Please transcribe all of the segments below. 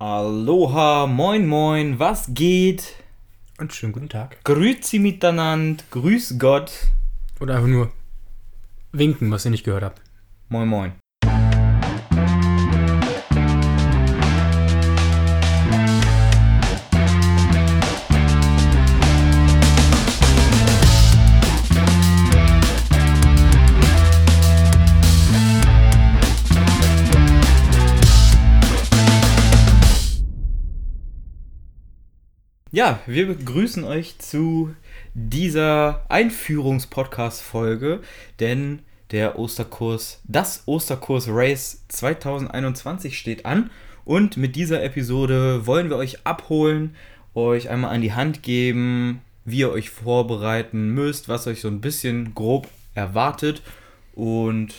Aloha, moin moin, was geht? Und schönen guten Tag. Grüezi miteinander, grüß Gott. Oder einfach nur winken, was ihr nicht gehört habt. Moin moin. Ja, wir begrüßen euch zu dieser Einführungs-Podcast-Folge, denn der Osterkurs, das Osterkurs Race 2021 steht an und mit dieser Episode wollen wir euch abholen, euch einmal an die Hand geben, wie ihr euch vorbereiten müsst, was euch so ein bisschen grob erwartet und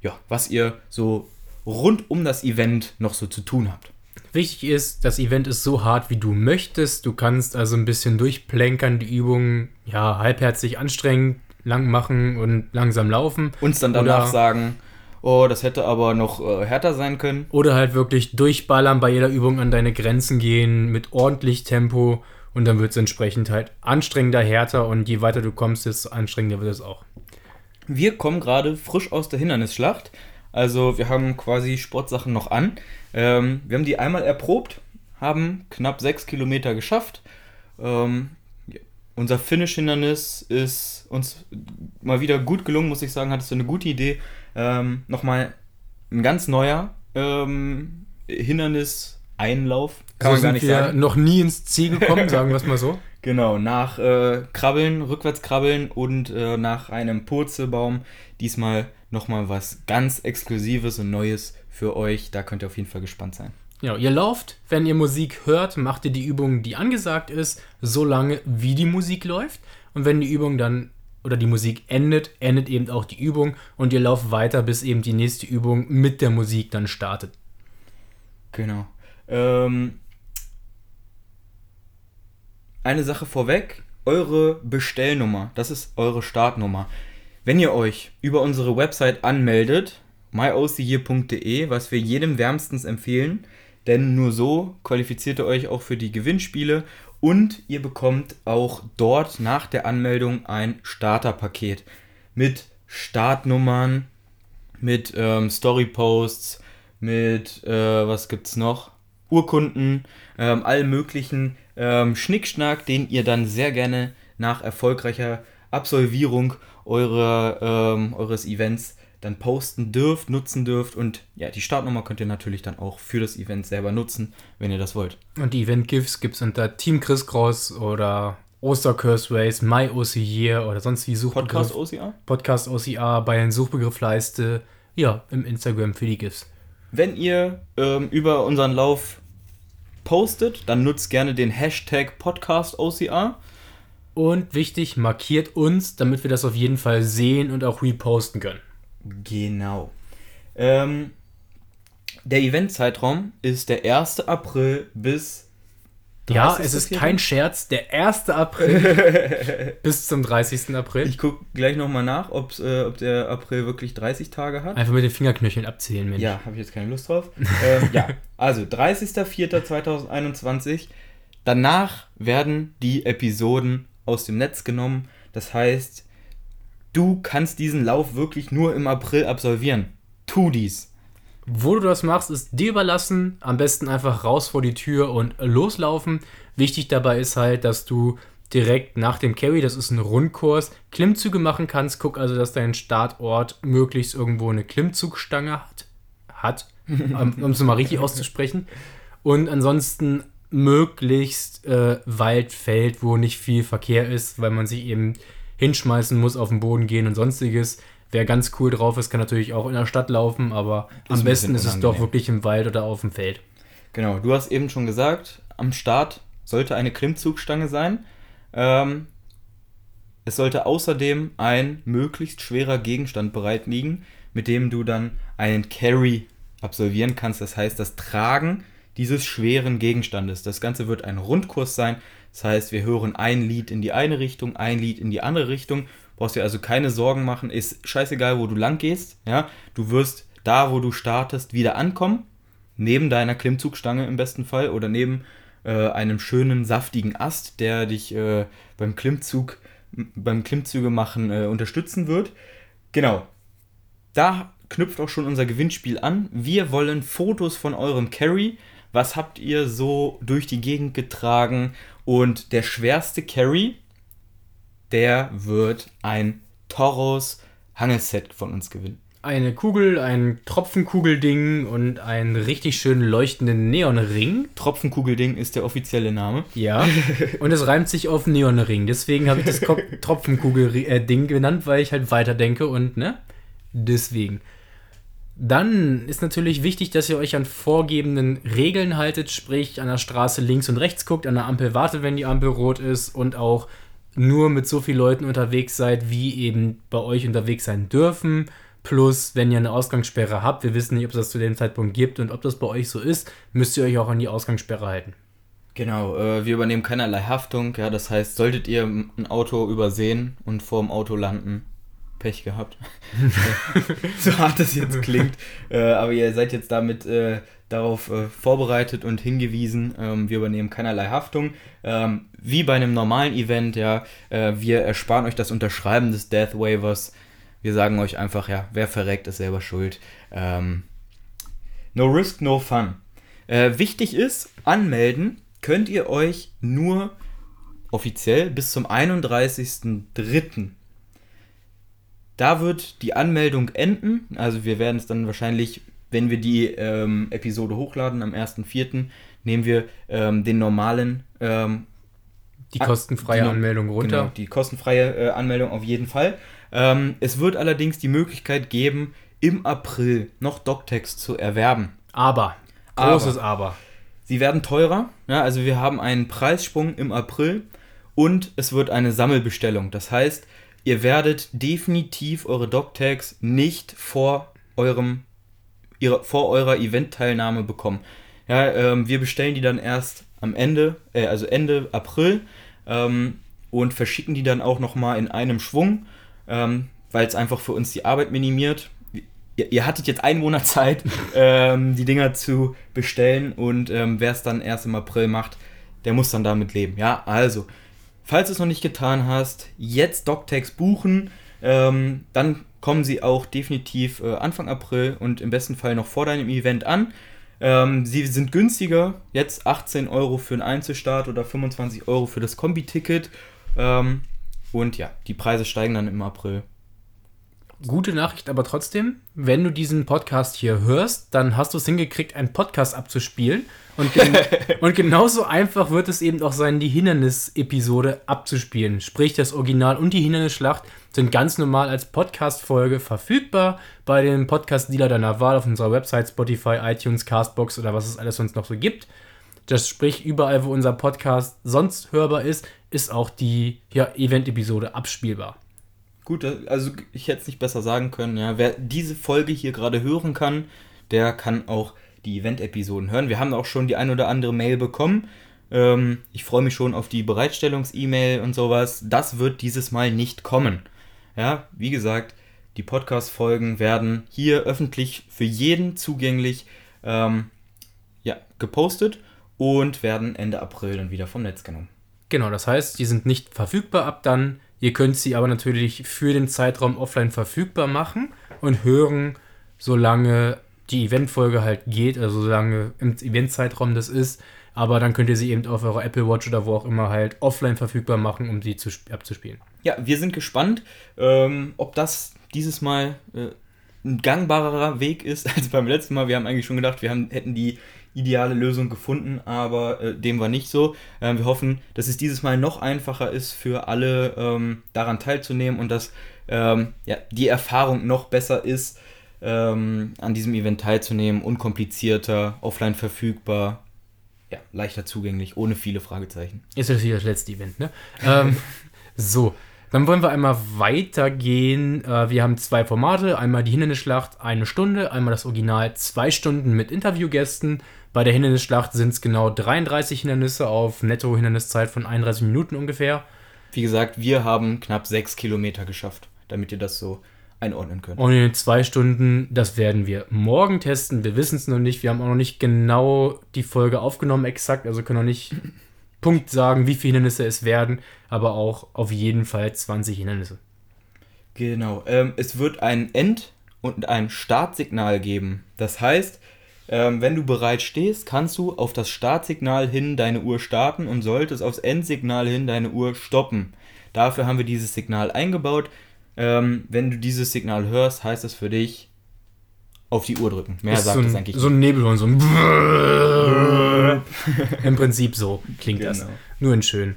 ja, was ihr so rund um das Event noch so zu tun habt. Wichtig ist, das Event ist so hart, wie du möchtest. Du kannst also ein bisschen durchplänkern, die Übungen ja halbherzig anstrengend, lang machen und langsam laufen. Uns dann danach oder, sagen, oh, das hätte aber noch äh, härter sein können. Oder halt wirklich durchballern, bei jeder Übung an deine Grenzen gehen, mit ordentlich Tempo. Und dann wird es entsprechend halt anstrengender, härter und je weiter du kommst, desto anstrengender wird es auch. Wir kommen gerade frisch aus der Hindernisschlacht. Also wir haben quasi Sportsachen noch an. Ähm, wir haben die einmal erprobt, haben knapp sechs Kilometer geschafft. Ähm. Unser Finish-Hindernis ist uns mal wieder gut gelungen, muss ich sagen. Hattest du eine gute Idee. Ähm, Nochmal ein ganz neuer ähm, Hindernis-Einlauf. Kann so man gar nicht wir sagen. noch nie ins Ziel gekommen, sagen wir es mal so. Genau, nach äh, Krabbeln, rückwärts krabbeln und äh, nach einem Purzelbaum diesmal nochmal was ganz Exklusives und Neues für euch. Da könnt ihr auf jeden Fall gespannt sein. Ja, ihr lauft, wenn ihr Musik hört, macht ihr die Übung, die angesagt ist, so lange wie die Musik läuft. Und wenn die Übung dann oder die Musik endet, endet eben auch die Übung und ihr lauft weiter, bis eben die nächste Übung mit der Musik dann startet. Genau. Ähm, eine Sache vorweg, eure Bestellnummer, das ist eure Startnummer. Wenn ihr euch über unsere Website anmeldet, myocyear.de, was wir jedem wärmstens empfehlen, denn nur so qualifiziert ihr euch auch für die Gewinnspiele und ihr bekommt auch dort nach der Anmeldung ein Starterpaket mit Startnummern, mit ähm, Storyposts, mit äh, was gibt's noch? Urkunden, ähm, allen möglichen ähm, Schnickschnack, den ihr dann sehr gerne nach erfolgreicher Absolvierung eure, ähm, eures Events dann posten dürft, nutzen dürft und ja, die Startnummer könnt ihr natürlich dann auch für das Event selber nutzen, wenn ihr das wollt. Und die Event-GIFs gibt es unter Team Chris Cross oder Ostercurse Race, My OCR oder sonst wie Suchbegriff. Podcast OCR? Podcast OCR bei den Suchbegriffleiste, ja, im Instagram für die GIFs. Wenn ihr ähm, über unseren Lauf postet, dann nutzt gerne den Hashtag Podcast OCR. Und wichtig, markiert uns, damit wir das auf jeden Fall sehen und auch reposten können. Genau. Ähm, der Eventzeitraum ist der 1. April bis. Ja, es ist kein Scherz, der 1. April bis zum 30. April. Ich gucke gleich nochmal nach, äh, ob der April wirklich 30 Tage hat. Einfach mit den Fingerknöcheln abzählen, Mensch. Ja, habe ich jetzt keine Lust drauf. ähm, ja, also 30.04.2021. Danach werden die Episoden aus dem Netz genommen. Das heißt, du kannst diesen Lauf wirklich nur im April absolvieren. Tu dies. Wo du das machst, ist dir überlassen. Am besten einfach raus vor die Tür und loslaufen. Wichtig dabei ist halt, dass du direkt nach dem Carry, das ist ein Rundkurs, Klimmzüge machen kannst. Guck also, dass dein Startort möglichst irgendwo eine Klimmzugstange hat. Hat, um es mal richtig auszusprechen. Und ansonsten möglichst äh, Wald, Feld, wo nicht viel Verkehr ist, weil man sich eben hinschmeißen muss, auf den Boden gehen und sonstiges. Wer ganz cool drauf ist, kann natürlich auch in der Stadt laufen, aber ist am besten ist es doch wirklich im Wald oder auf dem Feld. Genau, du hast eben schon gesagt, am Start sollte eine Klimmzugstange sein. Ähm, es sollte außerdem ein möglichst schwerer Gegenstand bereit liegen, mit dem du dann einen Carry absolvieren kannst. Das heißt, das Tragen dieses schweren Gegenstandes. Das Ganze wird ein Rundkurs sein. Das heißt, wir hören ein Lied in die eine Richtung, ein Lied in die andere Richtung. Brauchst dir also keine Sorgen machen. Ist scheißegal, wo du lang gehst. Ja? Du wirst da, wo du startest, wieder ankommen. neben deiner Klimmzugstange im besten Fall oder neben äh, einem schönen saftigen Ast, der dich äh, beim Klimmzug, beim Klimmzüge machen äh, unterstützen wird. Genau. Da knüpft auch schon unser Gewinnspiel an. Wir wollen Fotos von eurem Carry. Was habt ihr so durch die Gegend getragen? Und der schwerste Carry, der wird ein Toros Hangelset von uns gewinnen. Eine Kugel, ein Tropfenkugelding und einen richtig schön leuchtenden Neonring. Tropfenkugelding ist der offizielle Name. Ja. Und es reimt sich auf Neonring. Deswegen habe ich das Tropfenkugelding genannt, weil ich halt weiterdenke und, ne? Deswegen. Dann ist natürlich wichtig, dass ihr euch an vorgebenden Regeln haltet, sprich an der Straße links und rechts guckt, an der Ampel wartet, wenn die Ampel rot ist und auch nur mit so vielen Leuten unterwegs seid, wie eben bei euch unterwegs sein dürfen. Plus, wenn ihr eine Ausgangssperre habt, wir wissen nicht, ob es das zu dem Zeitpunkt gibt und ob das bei euch so ist, müsst ihr euch auch an die Ausgangssperre halten. Genau, äh, wir übernehmen keinerlei Haftung. Ja, das heißt, solltet ihr ein Auto übersehen und vor dem Auto landen, Pech gehabt. so hart das jetzt klingt. Äh, aber ihr seid jetzt damit äh, darauf äh, vorbereitet und hingewiesen. Ähm, wir übernehmen keinerlei Haftung. Ähm, wie bei einem normalen Event, ja, äh, wir ersparen euch das Unterschreiben des Death Waivers. Wir sagen euch einfach, ja, wer verreckt, ist selber schuld. Ähm, no risk, no fun. Äh, wichtig ist, anmelden könnt ihr euch nur offiziell bis zum 31.03. Da wird die Anmeldung enden. Also wir werden es dann wahrscheinlich, wenn wir die ähm, Episode hochladen am 1.04., nehmen wir ähm, den normalen ähm, die kostenfreie die, Anmeldung runter. Genau, die kostenfreie äh, Anmeldung auf jeden Fall. Ähm, es wird allerdings die Möglichkeit geben, im April noch DocText zu erwerben. Aber, großes Aber. Aber. Sie werden teurer. Ja, also wir haben einen Preissprung im April und es wird eine Sammelbestellung. Das heißt, ihr werdet definitiv eure DocTags nicht vor eurem ihre, vor eurer Event-Teilnahme bekommen. Ja, ähm, wir bestellen die dann erst am Ende, äh, also Ende April ähm, und verschicken die dann auch nochmal in einem Schwung, ähm, weil es einfach für uns die Arbeit minimiert. Ihr, ihr hattet jetzt einen Monat Zeit, ähm, die Dinger zu bestellen und ähm, wer es dann erst im April macht, der muss dann damit leben. Ja, also Falls du es noch nicht getan hast, jetzt DocTags buchen. Ähm, dann kommen sie auch definitiv äh, Anfang April und im besten Fall noch vor deinem Event an. Ähm, sie sind günstiger, jetzt 18 Euro für einen Einzelstart oder 25 Euro für das Kombi-Ticket. Ähm, und ja, die Preise steigen dann im April. Gute Nachricht aber trotzdem, wenn du diesen Podcast hier hörst, dann hast du es hingekriegt, einen Podcast abzuspielen. Und, gen und genauso einfach wird es eben auch sein, die Hindernis-Episode abzuspielen. Sprich, das Original und die Hindernisschlacht sind ganz normal als Podcast-Folge verfügbar bei dem Podcast-Dealer deiner Wahl auf unserer Website, Spotify, iTunes, Castbox oder was es alles sonst noch so gibt. Das sprich, überall, wo unser Podcast sonst hörbar ist, ist auch die ja, Event-Episode abspielbar. Gut, also ich hätte es nicht besser sagen können. Ja. Wer diese Folge hier gerade hören kann, der kann auch die Event-Episoden hören. Wir haben auch schon die ein oder andere Mail bekommen. Ähm, ich freue mich schon auf die Bereitstellungs-E-Mail und sowas. Das wird dieses Mal nicht kommen. Ja, wie gesagt, die Podcast-Folgen werden hier öffentlich für jeden zugänglich ähm, ja, gepostet und werden Ende April dann wieder vom Netz genommen. Genau, das heißt, die sind nicht verfügbar ab dann Ihr könnt sie aber natürlich für den Zeitraum offline verfügbar machen und hören, solange die Eventfolge halt geht, also solange im Eventzeitraum das ist. Aber dann könnt ihr sie eben auf eurer Apple Watch oder wo auch immer halt offline verfügbar machen, um sie zu, abzuspielen. Ja, wir sind gespannt, ähm, ob das dieses Mal äh, ein gangbarer Weg ist als beim letzten Mal. Wir haben eigentlich schon gedacht, wir haben, hätten die ideale Lösung gefunden, aber äh, dem war nicht so. Ähm, wir hoffen, dass es dieses Mal noch einfacher ist für alle ähm, daran teilzunehmen und dass ähm, ja, die Erfahrung noch besser ist, ähm, an diesem Event teilzunehmen, unkomplizierter, offline verfügbar, ja, leichter zugänglich, ohne viele Fragezeichen. Ist natürlich das letzte Event, ne? Ähm, so, dann wollen wir einmal weitergehen. Äh, wir haben zwei Formate. Einmal die Hindernisschlacht, eine Stunde. Einmal das Original, zwei Stunden mit Interviewgästen. Bei der Hindernisschlacht sind es genau 33 Hindernisse auf Netto-Hinderniszeit von 31 Minuten ungefähr. Wie gesagt, wir haben knapp 6 Kilometer geschafft, damit ihr das so einordnen können. Und in den zwei Stunden, das werden wir morgen testen. Wir wissen es noch nicht. Wir haben auch noch nicht genau die Folge aufgenommen, exakt. Also können noch nicht Punkt sagen, wie viele Hindernisse es werden. Aber auch auf jeden Fall 20 Hindernisse. Genau. Ähm, es wird ein End- und ein Startsignal geben. Das heißt, ähm, wenn du bereit stehst, kannst du auf das Startsignal hin deine Uhr starten und solltest aufs Endsignal hin deine Uhr stoppen. Dafür haben wir dieses Signal eingebaut. Ähm, wenn du dieses Signal hörst, heißt das für dich auf die Uhr drücken. Mehr Ist sagt so es ein, eigentlich so ein Nebelhorn, so ein Im Prinzip so klingt das. Genau. Nur in schön.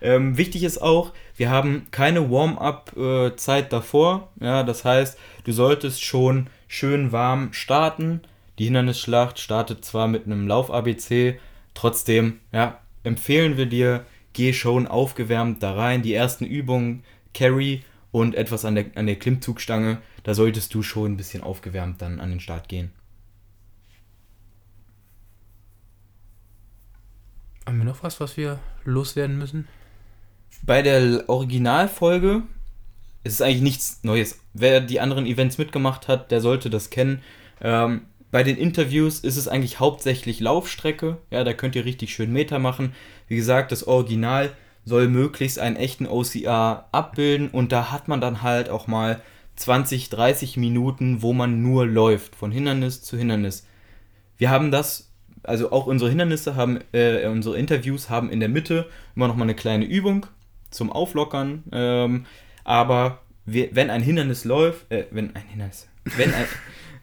Ähm, wichtig ist auch, wir haben keine Warm-up-Zeit davor. Ja, das heißt, du solltest schon schön warm starten. Die Hindernisschlacht startet zwar mit einem Lauf-ABC, trotzdem ja, empfehlen wir dir, geh schon aufgewärmt da rein. Die ersten Übungen, Carry und etwas an der, an der Klimmzugstange, da solltest du schon ein bisschen aufgewärmt dann an den Start gehen. Haben wir noch was, was wir loswerden müssen? Bei der Originalfolge ist es eigentlich nichts Neues. Wer die anderen Events mitgemacht hat, der sollte das kennen. Ähm, bei den Interviews ist es eigentlich hauptsächlich Laufstrecke. Ja, da könnt ihr richtig schön Meter machen. Wie gesagt, das Original soll möglichst einen echten OCR abbilden und da hat man dann halt auch mal 20, 30 Minuten, wo man nur läuft, von Hindernis zu Hindernis. Wir haben das, also auch unsere Hindernisse haben, äh, unsere Interviews haben in der Mitte immer noch mal eine kleine Übung zum Auflockern. Ähm, aber wir, wenn ein Hindernis läuft, äh, wenn ein Hindernis, wenn ein,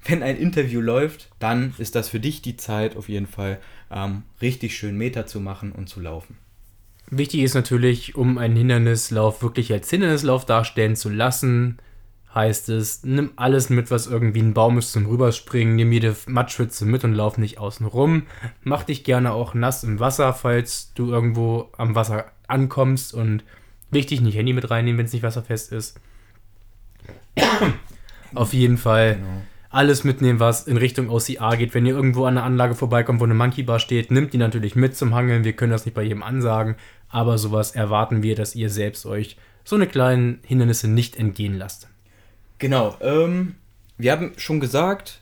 wenn ein Interview läuft, dann ist das für dich die Zeit auf jeden Fall ähm, richtig schön Meter zu machen und zu laufen. Wichtig ist natürlich, um einen Hindernislauf wirklich als Hindernislauf darstellen zu lassen, heißt es, nimm alles mit, was irgendwie ein Baum ist zum Rüberspringen, nimm jede Matschwitze mit und lauf nicht außen rum. Mach dich gerne auch nass im Wasser, falls du irgendwo am Wasser ankommst und wichtig, nicht Handy mit reinnehmen, wenn es nicht wasserfest ist. Auf jeden Fall Genau. Alles mitnehmen, was in Richtung OCR geht. Wenn ihr irgendwo an einer Anlage vorbeikommt, wo eine Monkey Bar steht, nimmt die natürlich mit zum Hangeln. Wir können das nicht bei jedem ansagen, aber sowas erwarten wir, dass ihr selbst euch so eine kleinen Hindernisse nicht entgehen lasst. Genau, ähm, wir haben schon gesagt,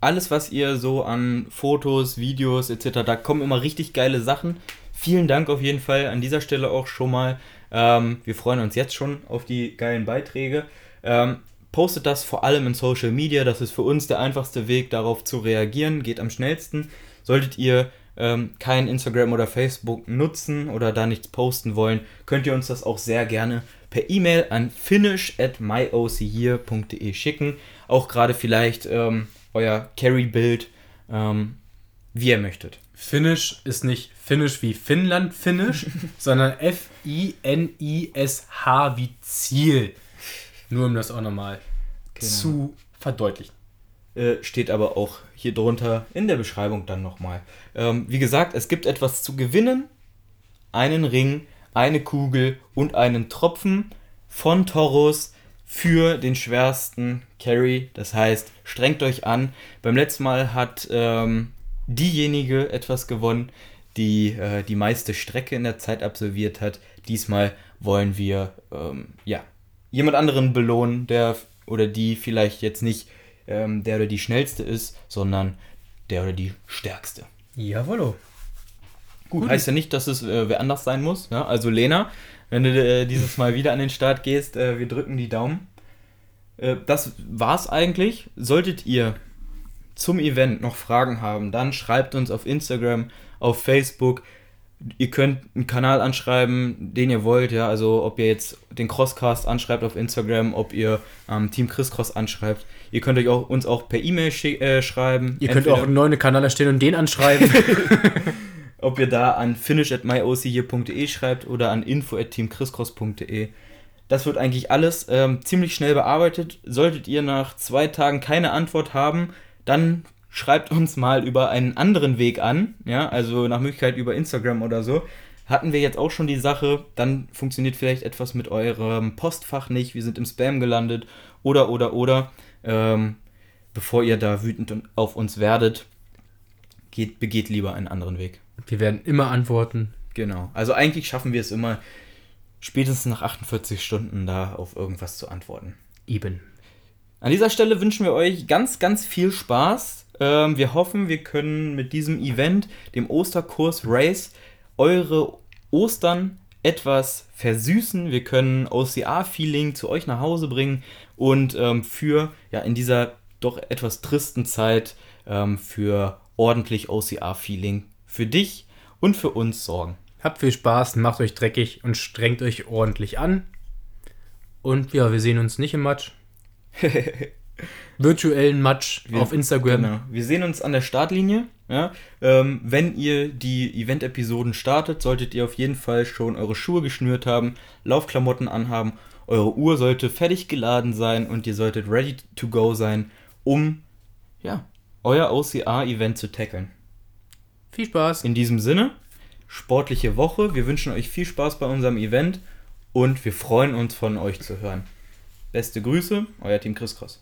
alles, was ihr so an Fotos, Videos etc., da kommen immer richtig geile Sachen. Vielen Dank auf jeden Fall an dieser Stelle auch schon mal. Ähm, wir freuen uns jetzt schon auf die geilen Beiträge. Ähm, postet das vor allem in Social Media, das ist für uns der einfachste Weg, darauf zu reagieren, geht am schnellsten. Solltet ihr ähm, kein Instagram oder Facebook nutzen oder da nichts posten wollen, könnt ihr uns das auch sehr gerne per E-Mail an finish at myocyear.de schicken. Auch gerade vielleicht ähm, euer Carry-Bild, ähm, wie ihr möchtet. Finish ist nicht Finish wie Finnland Finish, sondern F-I-N-I-S-H wie Ziel. Nur um das auch nochmal zu verdeutlichen. Äh, steht aber auch hier drunter in der Beschreibung dann nochmal. Ähm, wie gesagt, es gibt etwas zu gewinnen. Einen Ring, eine Kugel und einen Tropfen von Toros für den schwersten Carry. Das heißt, strengt euch an. Beim letzten Mal hat ähm, diejenige etwas gewonnen, die äh, die meiste Strecke in der Zeit absolviert hat. Diesmal wollen wir ähm, ja, jemand anderen belohnen, der oder die vielleicht jetzt nicht ähm, der oder die schnellste ist, sondern der oder die stärkste. Jawollo. Gut, heißt ja nicht, dass es äh, wer anders sein muss. Ja? Also Lena, wenn du äh, dieses Mal wieder an den Start gehst, äh, wir drücken die Daumen. Äh, das war's eigentlich. Solltet ihr zum Event noch Fragen haben, dann schreibt uns auf Instagram, auf Facebook. Ihr könnt einen Kanal anschreiben, den ihr wollt, ja, also ob ihr jetzt den Crosscast anschreibt auf Instagram, ob ihr ähm, Team Chris Cross anschreibt. Ihr könnt euch auch, uns auch per E-Mail äh, schreiben. Ihr könnt auch einen neuen Kanal erstellen und den anschreiben. ob ihr da an finish at myocyear.de schreibt oder an info at teamchriscross.de. Das wird eigentlich alles ähm, ziemlich schnell bearbeitet. Solltet ihr nach zwei Tagen keine Antwort haben, dann schreibt uns mal über einen anderen Weg an. Ja, also nach Möglichkeit über Instagram oder so. Hatten wir jetzt auch schon die Sache, dann funktioniert vielleicht etwas mit eurem Postfach nicht. Wir sind im Spam gelandet oder oder oder. Ähm, bevor ihr da wütend auf uns werdet, geht, begeht lieber einen anderen Weg. Wir werden immer antworten. Genau. Also eigentlich schaffen wir es immer, spätestens nach 48 Stunden da auf irgendwas zu antworten. Eben. An dieser Stelle wünschen wir euch ganz, ganz viel Spaß. Ähm, wir hoffen, wir können mit diesem Event, dem Osterkurs Race, eure Ostern etwas versüßen. Wir können OCR-Feeling zu euch nach Hause bringen und ähm, für ja in dieser doch etwas tristen Zeit ähm, für ordentlich OCR-Feeling für dich und für uns sorgen. Habt viel Spaß, macht euch dreckig und strengt euch ordentlich an. Und ja, wir sehen uns nicht im Match. Virtuellen Match Wir- auf Instagram. Genau. Wir sehen uns an der Startlinie. Ja? Ähm, wenn ihr die Event-Episoden startet, solltet ihr auf jeden Fall schon eure Schuhe geschnürt haben, Laufklamotten anhaben, eure Uhr sollte fertig geladen sein und ihr solltet ready to go sein, um ja, euer OCR-Event zu tackeln. Viel Spaß. In diesem Sinne, sportliche Woche. Wir wünschen euch viel Spaß bei unserem Event und wir freuen uns von euch zu hören. Beste Grüße, euer Team Chris Cross.